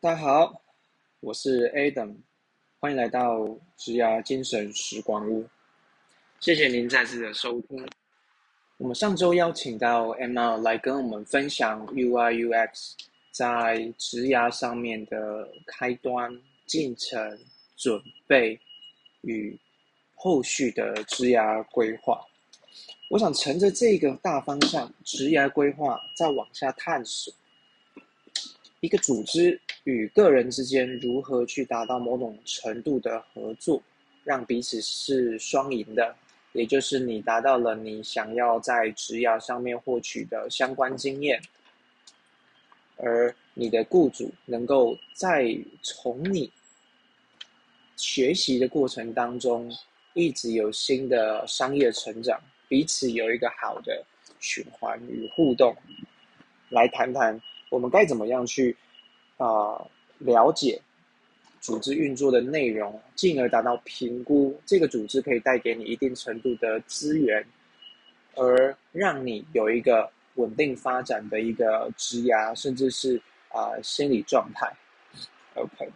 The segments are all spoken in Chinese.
大家好，我是 Adam，欢迎来到植牙精神时光屋。谢谢您再次的收听。我们上周邀请到 Emma 来跟我们分享 UI UX 在植牙上面的开端、进程、准备与后续的植牙规划。我想乘着这个大方向，职涯规划再往下探索。一个组织与个人之间如何去达到某种程度的合作，让彼此是双赢的，也就是你达到了你想要在职涯上面获取的相关经验，而你的雇主能够在从你学习的过程当中，一直有新的商业成长，彼此有一个好的循环与互动，来谈谈。我们该怎么样去啊了解组织运作的内容，进而达到评估这个组织可以带给你一定程度的资源，而让你有一个稳定发展的一个职涯，甚至是啊心理状态。OK，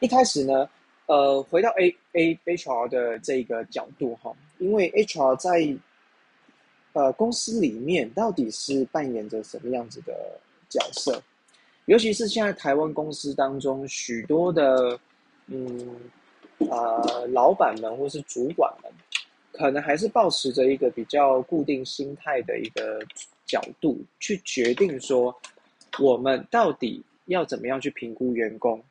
一开始呢，呃，回到 A A H R 的这个角度哈，因为 H R 在呃，公司里面到底是扮演着什么样子的角色？尤其是现在台湾公司当中，许多的嗯啊老板们或是主管们，可能还是保持着一个比较固定心态的一个角度，去决定说我们到底要怎么样去评估员工。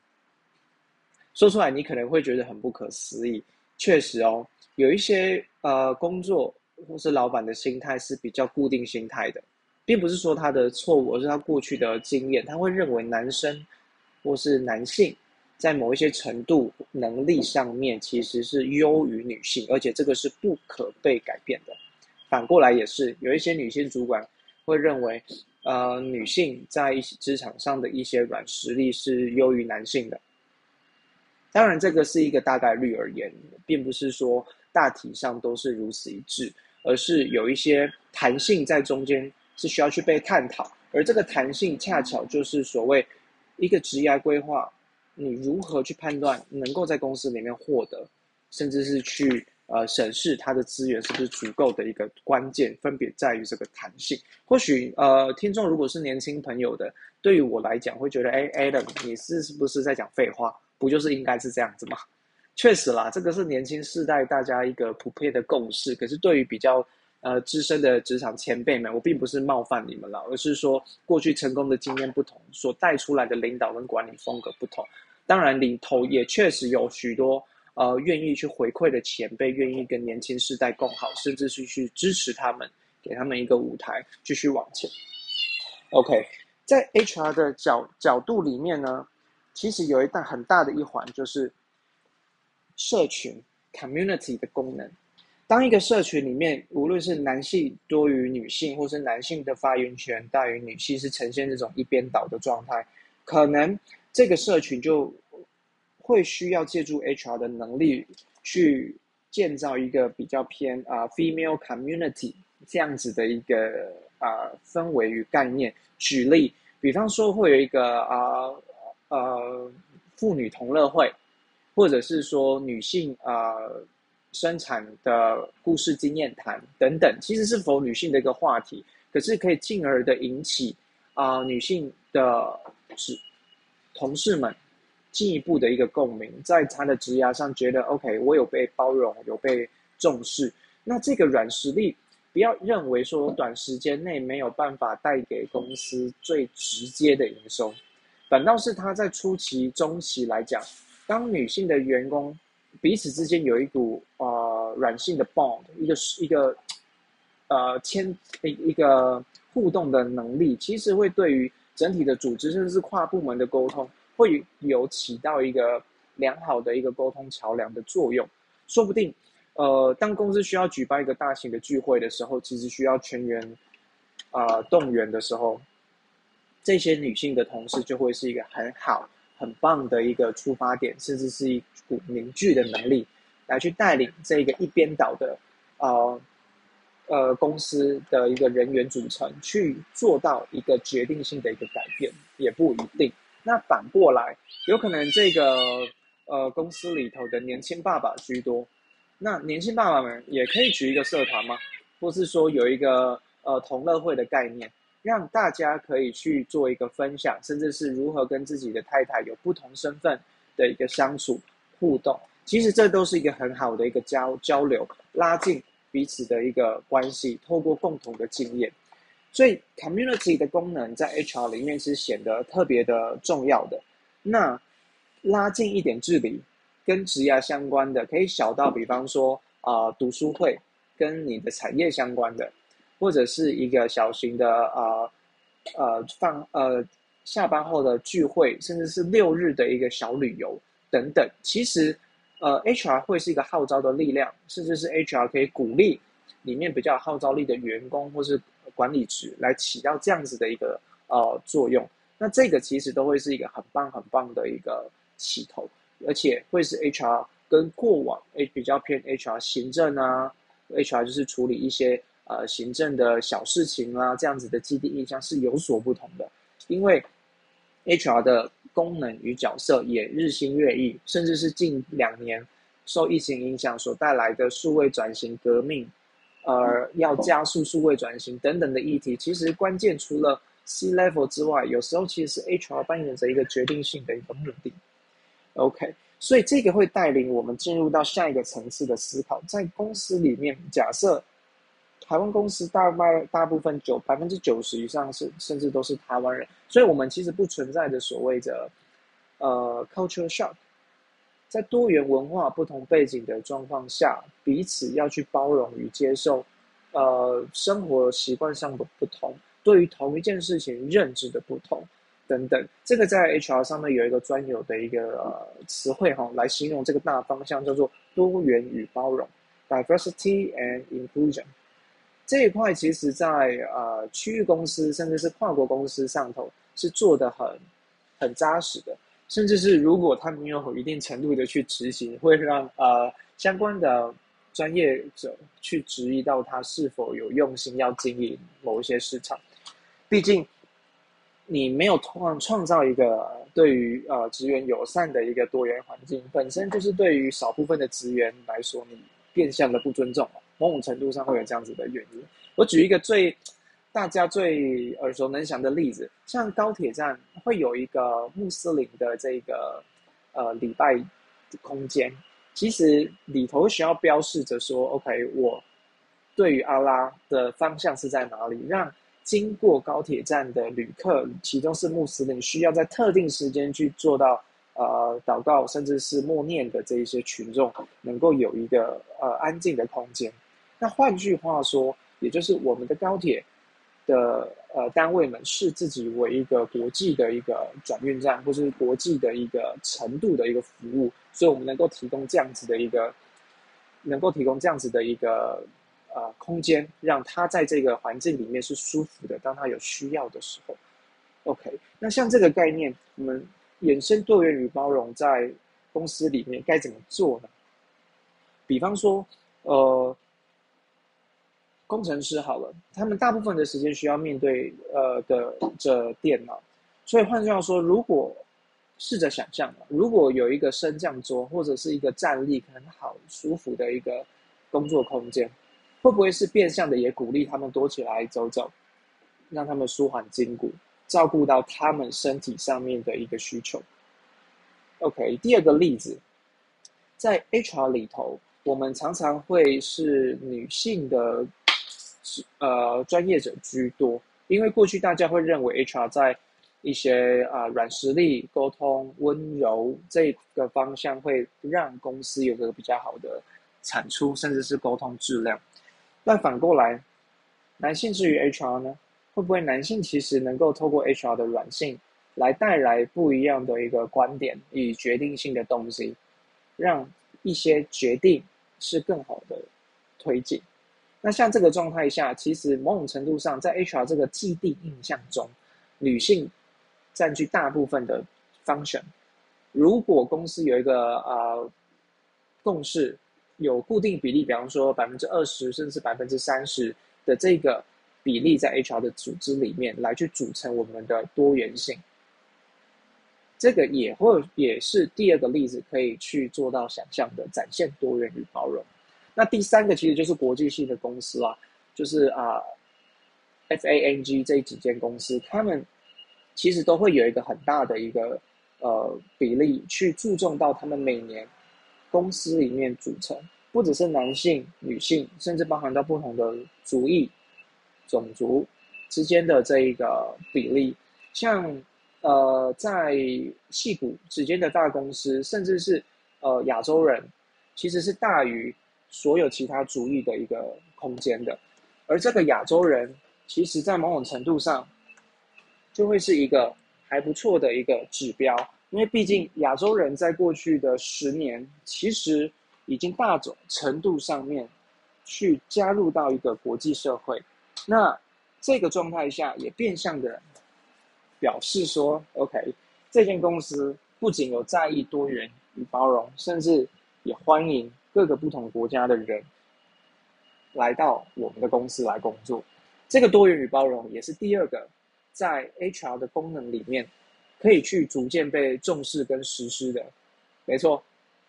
说出来你可能会觉得很不可思议，确实哦，有一些呃工作。或是老板的心态是比较固定心态的，并不是说他的错误，而是他过去的经验，他会认为男生或是男性在某一些程度能力上面其实是优于女性，而且这个是不可被改变的。反过来也是有一些女性主管会认为，呃，女性在一些职场上的一些软实力是优于男性的。当然，这个是一个大概率而言，并不是说大体上都是如此一致。而是有一些弹性在中间是需要去被探讨，而这个弹性恰巧就是所谓一个职业规划，你如何去判断能够在公司里面获得，甚至是去呃审视它的资源是不是足够的一个关键，分别在于这个弹性。或许呃听众如果是年轻朋友的，对于我来讲会觉得，哎，Adam，你是是不是在讲废话？不就是应该是这样子吗？确实啦，这个是年轻世代大家一个普遍的共识。可是对于比较呃资深的职场前辈们，我并不是冒犯你们了，而是说过去成功的经验不同，所带出来的领导跟管理风格不同。当然，里头也确实有许多呃愿意去回馈的前辈，愿意跟年轻世代共好，甚至是去支持他们，给他们一个舞台继续往前。OK，在 HR 的角角度里面呢，其实有一大很大的一环就是。社群 community 的功能，当一个社群里面，无论是男性多于女性，或是男性的发言权大于女性，是呈现这种一边倒的状态，可能这个社群就会需要借助 HR 的能力去建造一个比较偏啊 female community 这样子的一个啊氛围与概念。举例，比方说会有一个啊呃妇女同乐会。或者是说女性啊生产的故事经验谈等等，其实是否女性的一个话题，可是可以进而的引起啊女性的职同事们进一步的一个共鸣，在她的职涯上觉得 OK，我有被包容，有被重视。那这个软实力，不要认为说短时间内没有办法带给公司最直接的营收，反倒是他在初期、中期来讲。当女性的员工彼此之间有一股呃软性的 bond，一个一个呃牵一一个互动的能力，其实会对于整体的组织甚至是跨部门的沟通，会有起到一个良好的一个沟通桥梁的作用。说不定呃，当公司需要举办一个大型的聚会的时候，其实需要全员啊动员的时候，这些女性的同事就会是一个很好。很棒的一个出发点，甚至是一股凝聚的能力，来去带领这个一边倒的呃呃公司的一个人员组成去做到一个决定性的一个改变，也不一定。那反过来，有可能这个呃公司里头的年轻爸爸居多，那年轻爸爸们也可以举一个社团吗？或是说有一个呃同乐会的概念，让大家可以去做一个分享，甚至是如何跟自己的太太有不同身份的一个相处互动。其实这都是一个很好的一个交交流，拉近彼此的一个关系，透过共同的经验。所以，community 的功能在 HR 里面是显得特别的重要的。那拉近一点距离，跟职业相关的，可以小到比方说啊读书会。跟你的产业相关的，或者是一个小型的啊呃放呃下班后的聚会，甚至是六日的一个小旅游等等。其实呃 HR 会是一个号召的力量，甚至是 HR 可以鼓励里面比较有号召力的员工或是管理职来起到这样子的一个呃作用。那这个其实都会是一个很棒很棒的一个起头，而且会是 HR 跟过往诶比较偏 HR 行政啊。HR 就是处理一些呃行政的小事情啊，这样子的基地印象是有所不同的。因为 HR 的功能与角色也日新月异，甚至是近两年受疫情影响所带来的数位转型革命，呃，要加速数位转型等等的议题，其实关键除了 C level 之外，有时候其实是 HR 扮演着一个决定性的一个目的。OK。所以这个会带领我们进入到下一个层次的思考，在公司里面，假设台湾公司大半大部分九百分之九十以上是甚至都是台湾人，所以我们其实不存在的所谓的呃 culture shock，在多元文化不同背景的状况下，彼此要去包容与接受，呃，生活习惯上的不同，对于同一件事情认知的不同。等等，这个在 HR 上面有一个专有的一个呃词汇哈，来形容这个大方向叫做多元与包容 （diversity and inclusion）。这一块其实，在呃区域公司甚至是跨国公司上头是做的很很扎实的，甚至是如果他们有一定程度的去执行，会让呃相关的专业者去质疑到他是否有用心要经营某一些市场，毕竟。你没有创创造一个对于呃职员友善的一个多元环境，本身就是对于少部分的职员来说，你变相的不尊重某种程度上会有这样子的原因。我举一个最大家最耳熟能详的例子，像高铁站会有一个穆斯林的这个呃礼拜空间，其实里头需要标示着说，OK，我对于阿拉的方向是在哪里，让。经过高铁站的旅客，其中是穆斯林，需要在特定时间去做到呃祷告，甚至是默念的这一些群众，能够有一个呃安静的空间。那换句话说，也就是我们的高铁的呃单位们视自己为一个国际的一个转运站，或是国际的一个程度的一个服务，所以我们能够提供这样子的一个，能够提供这样子的一个。呃，空间让他在这个环境里面是舒服的。当他有需要的时候，OK。那像这个概念，我们衍生多元与包容在公司里面该怎么做呢？比方说，呃，工程师好了，他们大部分的时间需要面对呃的这电脑，所以换句话说，如果试着想象，如果有一个升降桌或者是一个站立很好舒服的一个工作空间。会不会是变相的也鼓励他们多起来走走，让他们舒缓筋骨，照顾到他们身体上面的一个需求？OK，第二个例子，在 HR 里头，我们常常会是女性的呃专业者居多，因为过去大家会认为 HR 在一些啊软实力、沟通、温柔这个方向会让公司有个比较好的产出，甚至是沟通质量。但反过来，男性至于 HR 呢？会不会男性其实能够透过 HR 的软性，来带来不一样的一个观点与决定性的东西，让一些决定是更好的推进？那像这个状态下，其实某种程度上，在 HR 这个既定印象中，女性占据大部分的 function。如果公司有一个呃共识。有固定比例，比方说百分之二十甚至百分之三十的这个比例在 HR 的组织里面来去组成我们的多元性。这个也会也是第二个例子，可以去做到想象的展现多元与包容。那第三个其实就是国际性的公司啦，就是啊，FANG 这几间公司，他们其实都会有一个很大的一个呃比例去注重到他们每年公司里面组成，不只是男性、女性，甚至包含到不同的族裔、种族之间的这一个比例，像。呃，在戏骨之间的大公司，甚至是呃亚洲人，其实是大于所有其他族裔的一个空间的。而这个亚洲人，其实在某种程度上，就会是一个还不错的一个指标，因为毕竟亚洲人在过去的十年，其实已经大种程度上面去加入到一个国际社会。那这个状态下，也变相的。表示说，OK，这间公司不仅有在意多元与包容，甚至也欢迎各个不同国家的人来到我们的公司来工作。这个多元与包容也是第二个在 HR 的功能里面可以去逐渐被重视跟实施的。没错，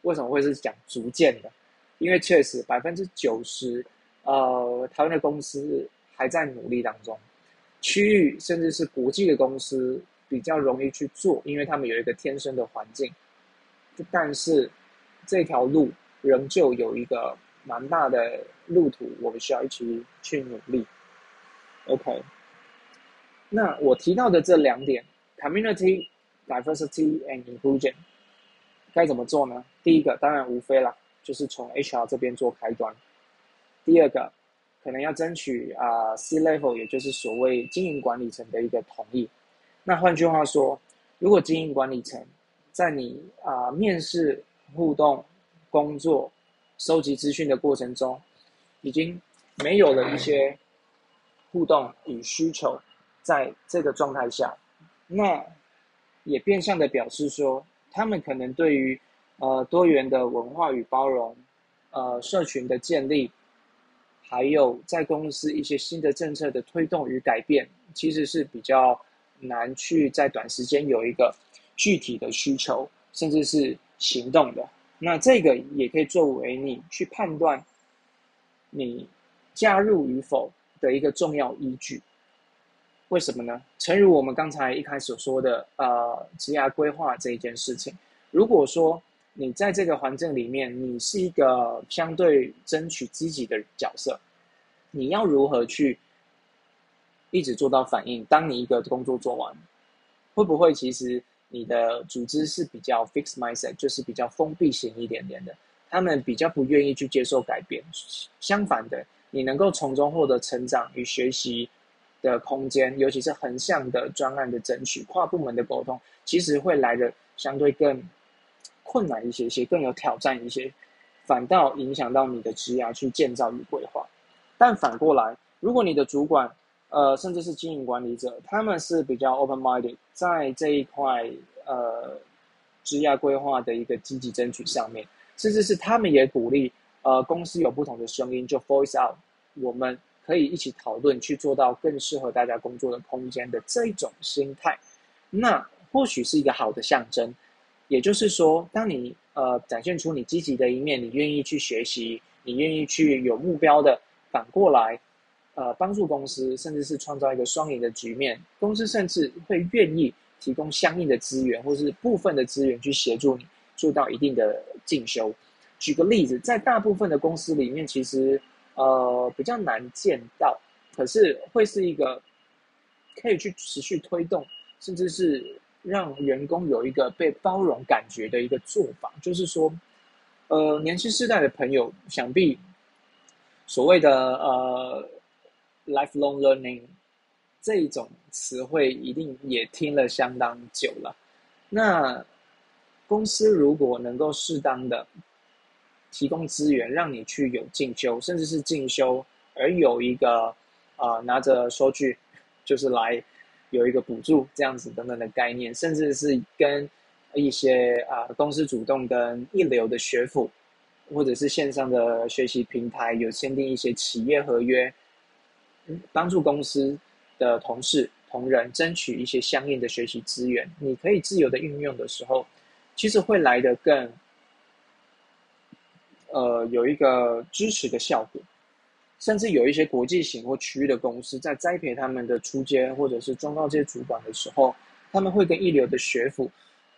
为什么会是讲逐渐的？因为确实百分之九十，呃，台湾的公司还在努力当中。区域甚至是国际的公司比较容易去做，因为他们有一个天生的环境。但是这条路仍旧有一个蛮大的路途，我们需要一起去努力。OK，那我提到的这两点：community diversity and inclusion，该怎么做呢？第一个当然无非啦，就是从 HR 这边做开端。第二个。可能要争取啊 C level，也就是所谓经营管理层的一个同意。那换句话说，如果经营管理层在你啊面试、互动、工作、收集资讯的过程中，已经没有了一些互动与需求，在这个状态下，那也变相的表示说，他们可能对于呃多元的文化与包容，呃社群的建立。还有在公司一些新的政策的推动与改变，其实是比较难去在短时间有一个具体的需求，甚至是行动的。那这个也可以作为你去判断你加入与否的一个重要依据。为什么呢？诚如我们刚才一开始说的，呃，职业规划这一件事情，如果说。你在这个环境里面，你是一个相对争取积极的角色，你要如何去一直做到反应？当你一个工作做完，会不会其实你的组织是比较 fixed mindset，就是比较封闭型一点点的？他们比较不愿意去接受改变。相反的，你能够从中获得成长与学习的空间，尤其是横向的专案的争取、跨部门的沟通，其实会来的相对更。困难一些些，更有挑战一些，反倒影响到你的职涯去建造与规划。但反过来，如果你的主管，呃，甚至是经营管理者，他们是比较 open minded，在这一块呃职涯规划的一个积极争取上面，甚至是他们也鼓励，呃，公司有不同的声音就 voice out，我们可以一起讨论，去做到更适合大家工作的空间的这种心态，那或许是一个好的象征。也就是说，当你呃展现出你积极的一面，你愿意去学习，你愿意去有目标的，反过来，呃帮助公司，甚至是创造一个双赢的局面，公司甚至会愿意提供相应的资源，或是部分的资源去协助你做到一定的进修。举个例子，在大部分的公司里面，其实呃比较难见到，可是会是一个可以去持续推动，甚至是。让员工有一个被包容感觉的一个做法，就是说，呃，年轻世代的朋友想必所谓的呃 lifelong learning 这一种词汇一定也听了相当久了。那公司如果能够适当的提供资源，让你去有进修，甚至是进修，而有一个啊拿着收据就是来。有一个补助这样子等等的概念，甚至是跟一些啊公司主动跟一流的学府或者是线上的学习平台有签订一些企业合约，帮助公司的同事同仁争取一些相应的学习资源，你可以自由的运用的时候，其实会来得更，呃，有一个支持的效果。甚至有一些国际型或区域的公司在栽培他们的初阶或者是中高阶主管的时候，他们会跟一流的学府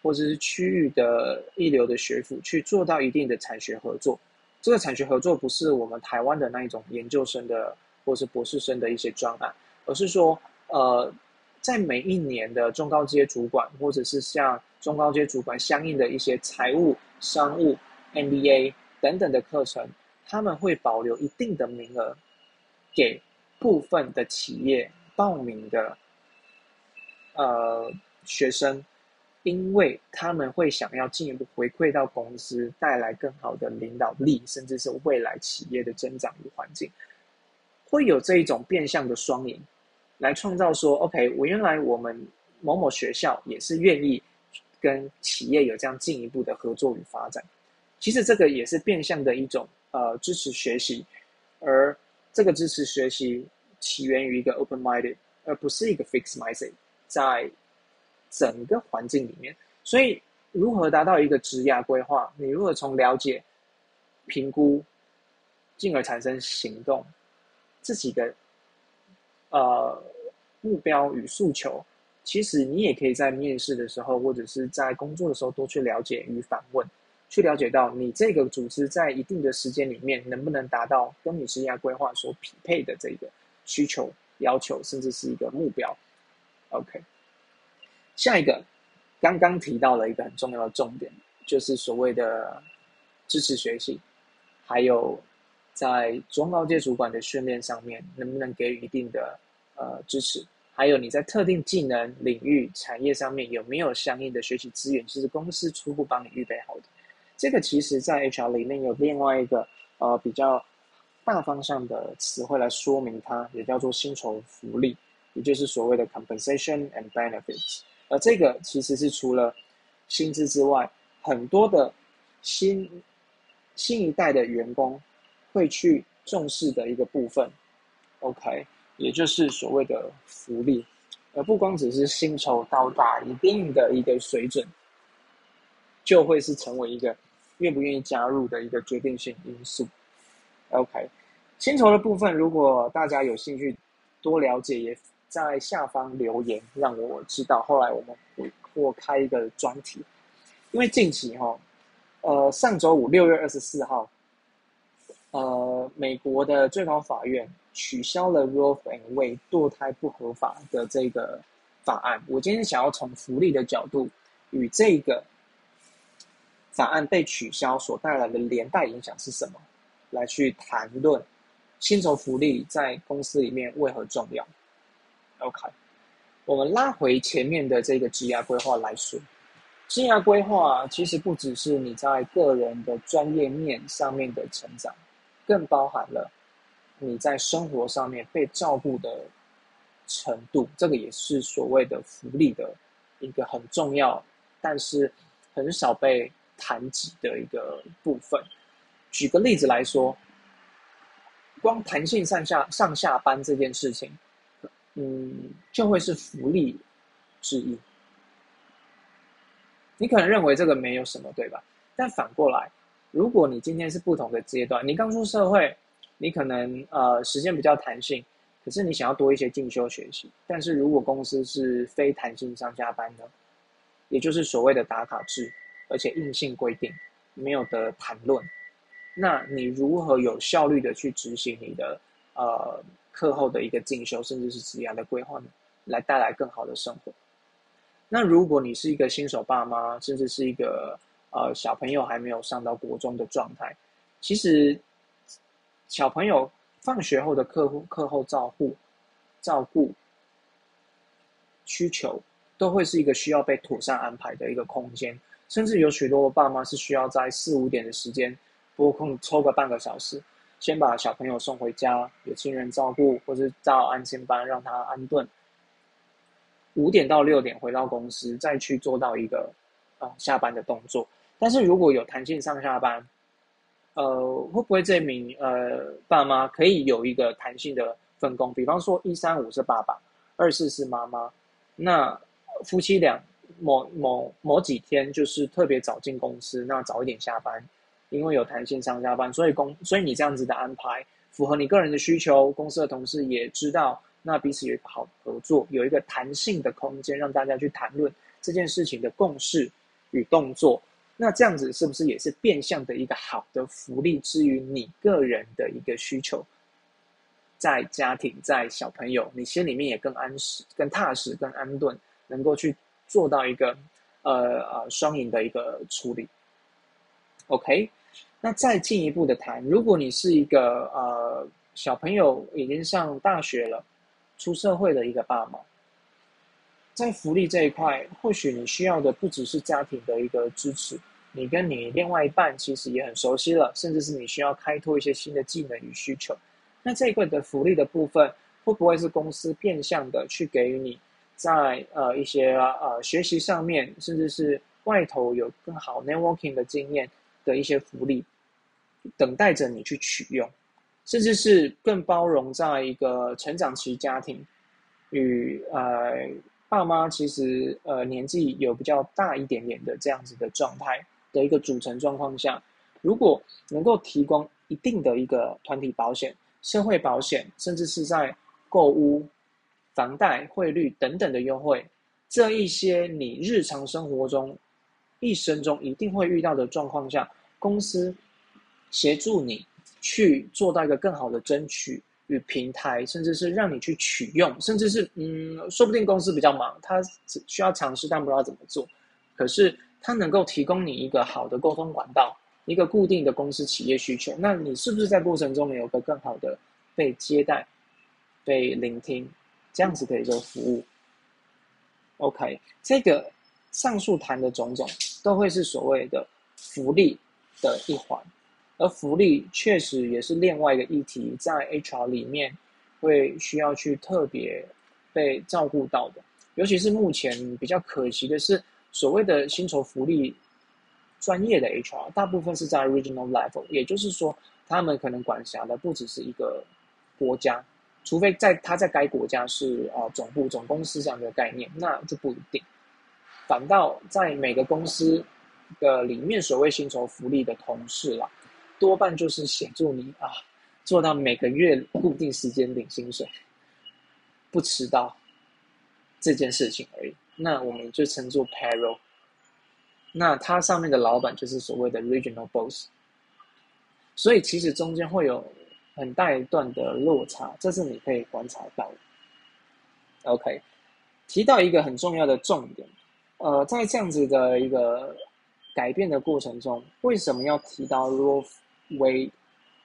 或者是区域的一流的学府去做到一定的产学合作。这个产学合作不是我们台湾的那一种研究生的或是博士生的一些专案，而是说，呃，在每一年的中高阶主管或者是像中高阶主管相应的一些财务、商务、MBA 等等的课程。他们会保留一定的名额给部分的企业报名的呃学生，因为他们会想要进一步回馈到公司，带来更好的领导力，甚至是未来企业的增长与环境，会有这一种变相的双赢，来创造说，OK，我原来我们某某学校也是愿意跟企业有这样进一步的合作与发展，其实这个也是变相的一种。呃，支持学习，而这个支持学习起源于一个 open-minded，而不是一个 fixed mindset，在整个环境里面。所以，如何达到一个职业规划？你如何从了解、评估，进而产生行动，自己的呃目标与诉求，其实你也可以在面试的时候，或者是在工作的时候多去了解与反问。去了解到你这个组织在一定的时间里面能不能达到跟你职业规划所匹配的这个需求要求，甚至是一个目标。OK，下一个刚刚提到了一个很重要的重点，就是所谓的支持学习，还有在中高阶主管的训练上面能不能给予一定的呃支持，还有你在特定技能领域产业上面有没有相应的学习资源，其实公司初步帮你预备好的。这个其实，在 HR 里面有另外一个呃比较大方向的词汇来说明它，也叫做薪酬福利，也就是所谓的 compensation and benefits。而这个其实是除了薪资之外，很多的新新一代的员工会去重视的一个部分。OK，也就是所谓的福利，而不光只是薪酬到达一定的一个水准，就会是成为一个。愿不愿意加入的一个决定性因素。OK，薪酬的部分，如果大家有兴趣多了解，也在下方留言让我知道。后来我们会或开一个专题，因为近期哈，呃，上周五六月二十四号，呃，美国的最高法院取消了 Roe v. Wade 堕胎不合法的这个法案。我今天想要从福利的角度与这个。法案被取消所带来的连带影响是什么？来去谈论薪酬福利在公司里面为何重要？OK，我们拉回前面的这个职业规划来说，职业规划其实不只是你在个人的专业面上面的成长，更包含了你在生活上面被照顾的程度。这个也是所谓的福利的一个很重要，但是很少被。谈及的一个部分，举个例子来说，光弹性上下上下班这件事情，嗯，就会是福利之一。你可能认为这个没有什么，对吧？但反过来，如果你今天是不同的阶段，你刚出社会，你可能呃时间比较弹性，可是你想要多一些进修学习。但是如果公司是非弹性上下班呢，也就是所谓的打卡制。而且硬性规定没有得谈论，那你如何有效率的去执行你的呃课后的一个进修，甚至是职业的规划呢？来带来更好的生活。那如果你是一个新手爸妈，甚至是一个呃小朋友还没有上到国中的状态，其实小朋友放学后的课后课后照护照顾需求，都会是一个需要被妥善安排的一个空间。甚至有许多爸妈是需要在四五点的时间拨空抽个半个小时，先把小朋友送回家，有亲人照顾，或是到安心班让他安顿。五点到六点回到公司，再去做到一个啊下班的动作。但是如果有弹性上下班，呃，会不会这名呃爸妈可以有一个弹性的分工？比方说一三五是爸爸，二四是妈妈，那夫妻俩某某某几天就是特别早进公司，那早一点下班，因为有弹性上下班，所以公所以你这样子的安排符合你个人的需求，公司的同事也知道，那彼此有一个好合作，有一个弹性的空间，让大家去谈论这件事情的共识与动作。那这样子是不是也是变相的一个好的福利？至于你个人的一个需求，在家庭、在小朋友，你心里面也更安实、更踏实、更安顿，能够去做到一个呃呃双赢的一个处理。OK，那再进一步的谈，如果你是一个呃小朋友已经上大学了、出社会的一个爸妈。在福利这一块，或许你需要的不只是家庭的一个支持，你跟你另外一半其实也很熟悉了，甚至是你需要开拓一些新的技能与需求。那这一块的福利的部分，会不会是公司变相的去给予你在呃一些呃学习上面，甚至是外头有更好 networking 的经验的一些福利，等待着你去取用，甚至是更包容在一个成长期家庭与呃。爸妈其实呃年纪有比较大一点点的这样子的状态的一个组成状况下，如果能够提供一定的一个团体保险、社会保险，甚至是在购屋、房贷、汇率等等的优惠，这一些你日常生活中一生中一定会遇到的状况下，公司协助你去做到一个更好的争取。与平台，甚至是让你去取用，甚至是嗯，说不定公司比较忙，他只需要尝试，但不知道怎么做。可是它能够提供你一个好的沟通管道，一个固定的公司企业需求，那你是不是在过程中有个更好的被接待、被聆听这样子的一个服务？OK，这个上述谈的种种，都会是所谓的福利的一环。而福利确实也是另外一个议题，在 HR 里面会需要去特别被照顾到的。尤其是目前比较可惜的是，所谓的薪酬福利专业的 HR，大部分是在 regional level，也就是说，他们可能管辖的不只是一个国家，除非在他在该国家是啊总部总公司这样的概念，那就不一定。反倒在每个公司的里面，所谓薪酬福利的同事啦。多半就是协助你啊，做到每个月固定时间领薪水，不迟到这件事情而已。那我们就称作 payroll。那它上面的老板就是所谓的 regional boss。所以其实中间会有很大一段的落差，这是你可以观察到的。OK，提到一个很重要的重点，呃，在这样子的一个改变的过程中，为什么要提到 rule？为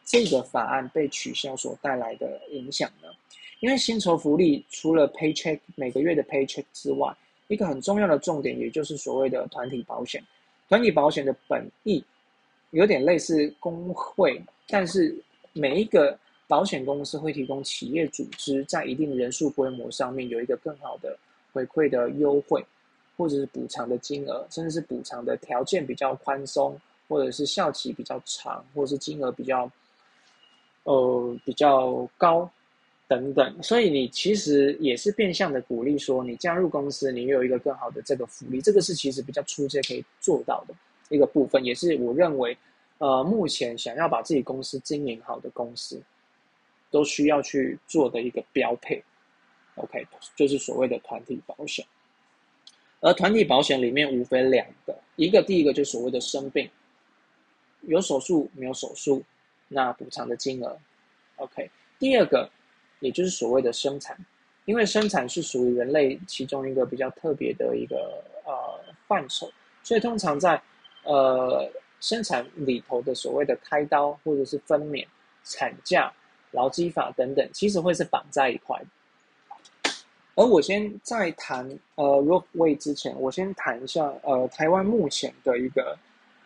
这个法案被取消所带来的影响呢？因为薪酬福利除了 paycheck 每个月的 paycheck 之外，一个很重要的重点，也就是所谓的团体保险。团体保险的本意有点类似工会，但是每一个保险公司会提供企业组织在一定人数规模上面有一个更好的回馈的优惠，或者是补偿的金额，甚至是补偿的条件比较宽松。或者是效期比较长，或者是金额比较，呃比较高，等等，所以你其实也是变相的鼓励说，你加入公司，你有一个更好的这个福利，这个是其实比较出阶可以做到的一个部分，也是我认为，呃，目前想要把自己公司经营好的公司，都需要去做的一个标配。OK，就是所谓的团体保险，而团体保险里面无非两个，一个第一个就是所谓的生病。有手术没有手术，那补偿的金额，OK。第二个，也就是所谓的生产，因为生产是属于人类其中一个比较特别的一个呃范畴，所以通常在呃生产里头的所谓的开刀或者是分娩、产假、劳基法等等，其实会是绑在一块。而我先在谈呃 rope way 之前，我先谈一下呃台湾目前的一个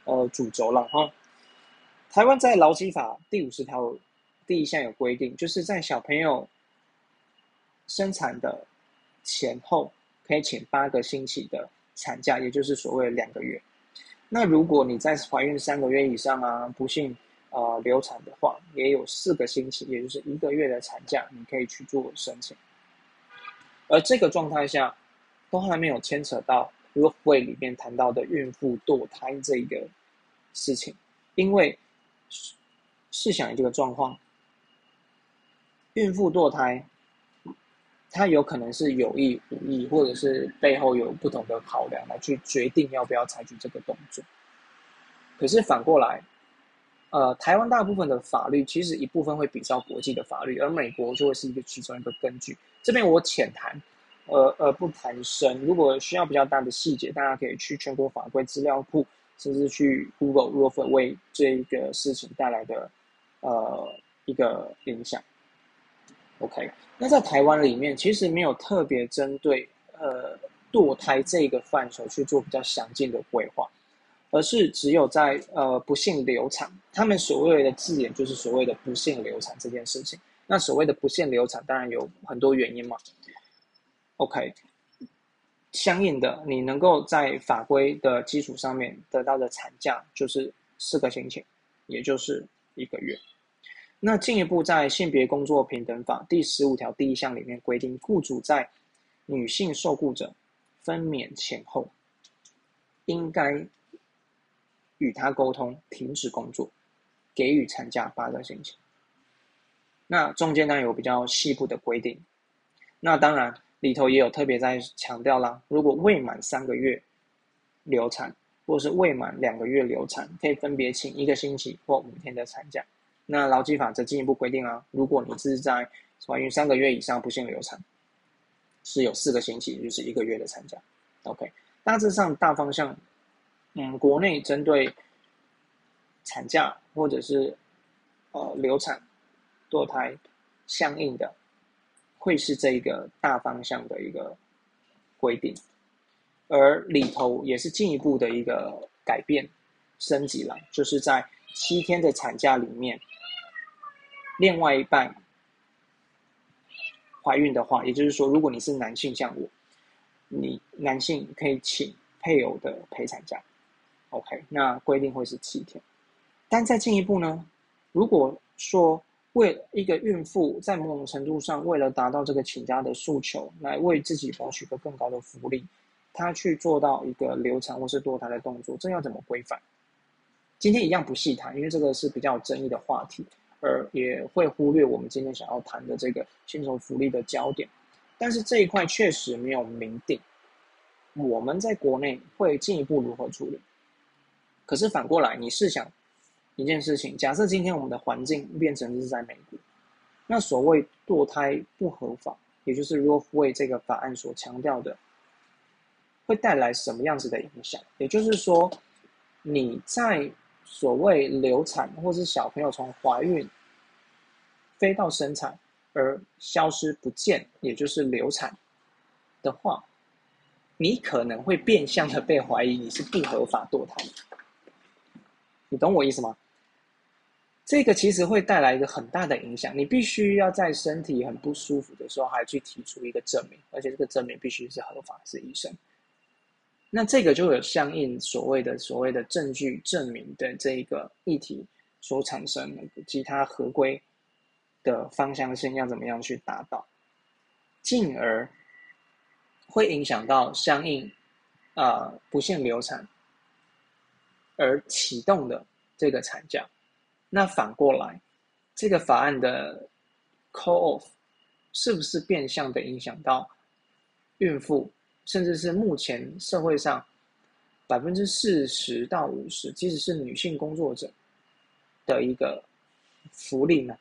呃主轴了哈。台湾在劳基法第五十条第一项有规定，就是在小朋友生产的前后可以请八个星期的产假，也就是所谓两个月。那如果你在怀孕三个月以上啊，不幸呃流产的话，也有四个星期，也就是一个月的产假，你可以去做申请。而这个状态下，都还没有牵扯到如会里面谈到的孕妇堕胎这一个事情，因为试想这个状况，孕妇堕胎。他有可能是有意无意，或者是背后有不同的考量来去决定要不要采取这个动作。可是反过来，呃，台湾大部分的法律其实一部分会比较国际的法律，而美国就会是一个其中一个根据。这边我浅谈，呃呃不谈深。如果需要比较大的细节，大家可以去全国法规资料库，甚至去 Google r o 为这一个事情带来的呃一个影响。OK，那在台湾里面，其实没有特别针对呃堕胎这个范畴去做比较详尽的规划，而是只有在呃不幸流产，他们所谓的字眼就是所谓的不幸流产这件事情。那所谓的不幸流产，当然有很多原因嘛。OK，相应的，你能够在法规的基础上面得到的产假就是四个星期，也就是一个月。那进一步在性别工作平等法第十五条第一项里面规定，雇主在女性受雇者分娩前后，应该与他沟通停止工作，给予产假八个星期。那中间呢有比较细部的规定，那当然里头也有特别在强调啦，如果未满三个月流产，或是未满两个月流产，可以分别请一个星期或五天的产假。那劳基法则进一步规定啊，如果你是在怀孕三个月以上不幸流产，是有四个星期，就是一个月的产假。OK，大致上大方向，嗯，国内针对产假或者是呃流产、堕胎相应的，会是这一个大方向的一个规定，而里头也是进一步的一个改变升级了，就是在七天的产假里面。另外一半怀孕的话，也就是说，如果你是男性，像我，你男性可以请配偶的陪产假，OK，那规定会是七天。但再进一步呢，如果说为一个孕妇在某种程度上为了达到这个请假的诉求，来为自己谋取个更高的福利，他去做到一个流产或是堕胎的动作，这要怎么规范？今天一样不细谈，因为这个是比较有争议的话题。而也会忽略我们今天想要谈的这个薪酬福利的焦点，但是这一块确实没有明定，我们在国内会进一步如何处理？可是反过来，你试想一件事情：假设今天我们的环境变成是在美国，那所谓堕胎不合法，也就是 Roe v. 这个法案所强调的，会带来什么样子的影响？也就是说，你在所谓流产，或是小朋友从怀孕飞到生产而消失不见，也就是流产的话，你可能会变相的被怀疑你是不合法堕胎。你懂我意思吗？这个其实会带来一个很大的影响，你必须要在身体很不舒服的时候，还去提出一个证明，而且这个证明必须是合法，是医生。那这个就有相应所谓的所谓的证据证明的这一个议题所产生的其他合规的方向性要怎么样去达到，进而会影响到相应啊不限流产而启动的这个产假。那反过来，这个法案的 call off 是不是变相的影响到孕妇？甚至是目前社会上百分之四十到五十，即使是女性工作者的一个福利呢。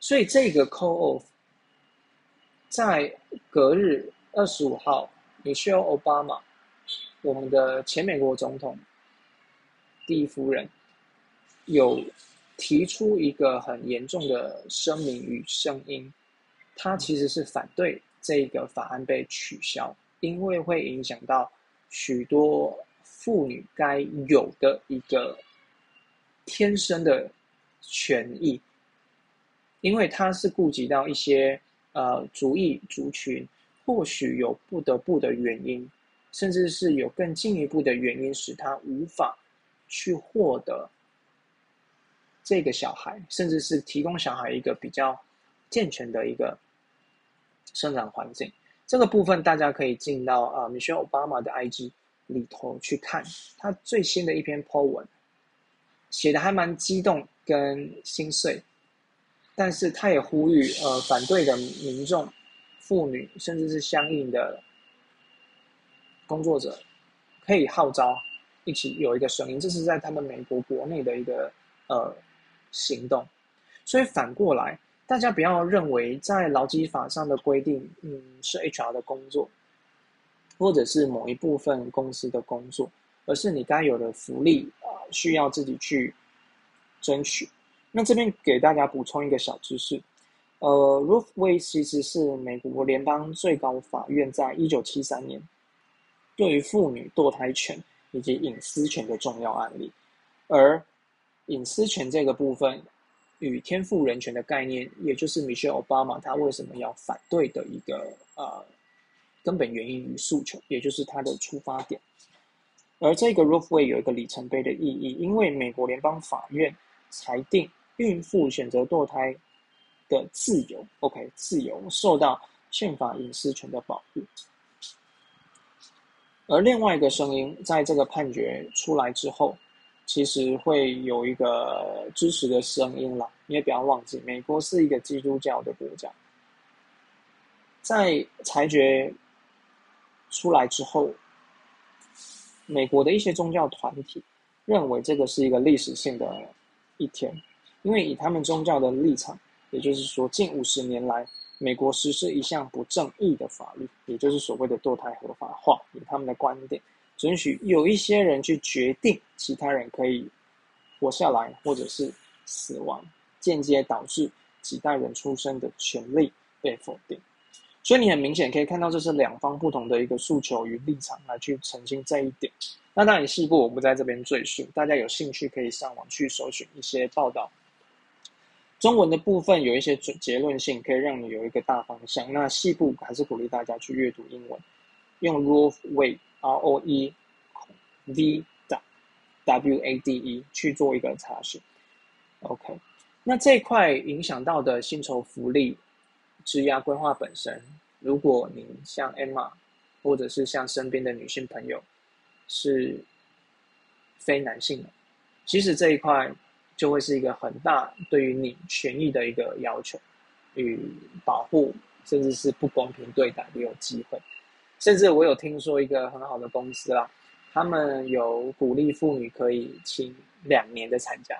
所以这个 call off 在隔日二十五号，Michelle Obama，我们的前美国总统第一夫人，有提出一个很严重的声明与声音，他其实是反对。这个法案被取消，因为会影响到许多妇女该有的一个天生的权益，因为它是顾及到一些呃族裔族群，或许有不得不的原因，甚至是有更进一步的原因，使他无法去获得这个小孩，甚至是提供小孩一个比较健全的一个生长环境。这个部分大家可以进到啊，Michelle Obama 的 IG 里头去看他最新的一篇 po 文，写的还蛮激动跟心碎，但是他也呼吁呃反对的民众、妇女，甚至是相应的工作者，可以号召一起有一个声音，这是在他们美国国内的一个呃行动，所以反过来。大家不要认为在劳基法上的规定，嗯，是 HR 的工作，或者是某一部分公司的工作，而是你该有的福利啊，需要自己去争取。那这边给大家补充一个小知识，呃，Ruth Way 其实是美国联邦最高法院在一九七三年对于妇女堕胎权以及隐私权的重要案例，而隐私权这个部分。与天赋人权的概念，也就是 Michelle Obama 他为什么要反对的一个呃根本原因与诉求，也就是他的出发点。而这个 Ruth Way 有一个里程碑的意义，因为美国联邦法院裁定孕妇选择堕胎的自由，OK，自由受到宪法隐私权的保护。而另外一个声音，在这个判决出来之后。其实会有一个支持的声音啦，你也不要忘记，美国是一个基督教的国家。在裁决出来之后，美国的一些宗教团体认为这个是一个历史性的一天，因为以他们宗教的立场，也就是说，近五十年来，美国实施一项不正义的法律，也就是所谓的堕胎合法化，以他们的观点。准许有一些人去决定其他人可以活下来，或者是死亡，间接导致几代人出生的权利被否定。所以你很明显可以看到，这是两方不同的一个诉求与立场来去澄清这一点。那当然细部我不在这边赘述，大家有兴趣可以上网去搜寻一些报道。中文的部分有一些准结论性，可以让你有一个大方向。那细部还是鼓励大家去阅读英文，用 Rule Way。R O E V W A D E 去做一个查询，OK。那这块影响到的薪酬福利、职涯规划本身，如果您像 Emma，或者是像身边的女性朋友是非男性的，其实这一块就会是一个很大对于你权益的一个要求与保护，甚至是不公平对待的有机会。甚至我有听说一个很好的公司啦，他们有鼓励妇女可以请两年的产假，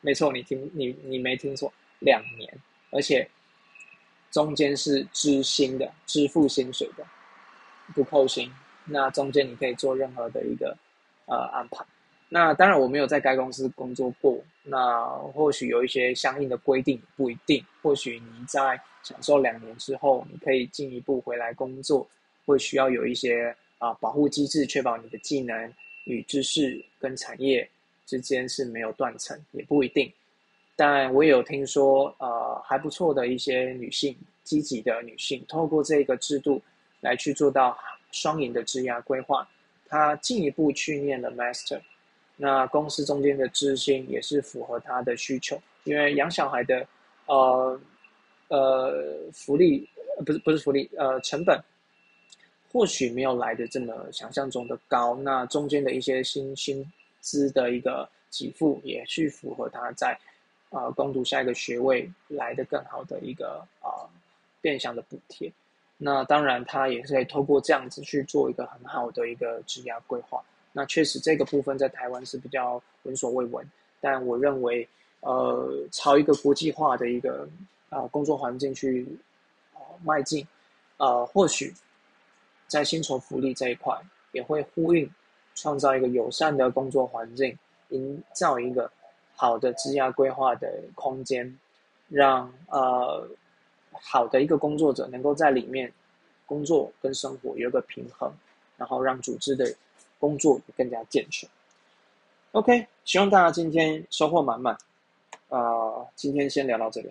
没错，你听你你没听错，两年，而且中间是支薪的，支付薪水的，不扣薪。那中间你可以做任何的一个呃安排。那当然我没有在该公司工作过，那或许有一些相应的规定，不一定。或许你在享受两年之后，你可以进一步回来工作。会需要有一些啊保护机制，确保你的技能与知识跟产业之间是没有断层，也不一定。但我也有听说，呃，还不错的一些女性，积极的女性，透过这个制度来去做到双赢的质押规划。她进一步去念了 master，那公司中间的资薪也是符合她的需求，因为养小孩的呃呃福利不是不是福利呃成本。或许没有来的这么想象中的高，那中间的一些薪薪资的一个给付，也去符合他在啊攻读下一个学位来的更好的一个啊变相的补贴。那当然，他也是可以透过这样子去做一个很好的一个职业规划。那确实这个部分在台湾是比较闻所未闻，但我认为，呃，朝一个国际化的一个啊工作环境去啊迈进，呃，或许。在薪酬福利这一块，也会呼应创造一个友善的工作环境，营造一个好的职业规划的空间，让呃好的一个工作者能够在里面工作跟生活有一个平衡，然后让组织的工作更加健全。OK，希望大家今天收获满满。啊，今天先聊到这里。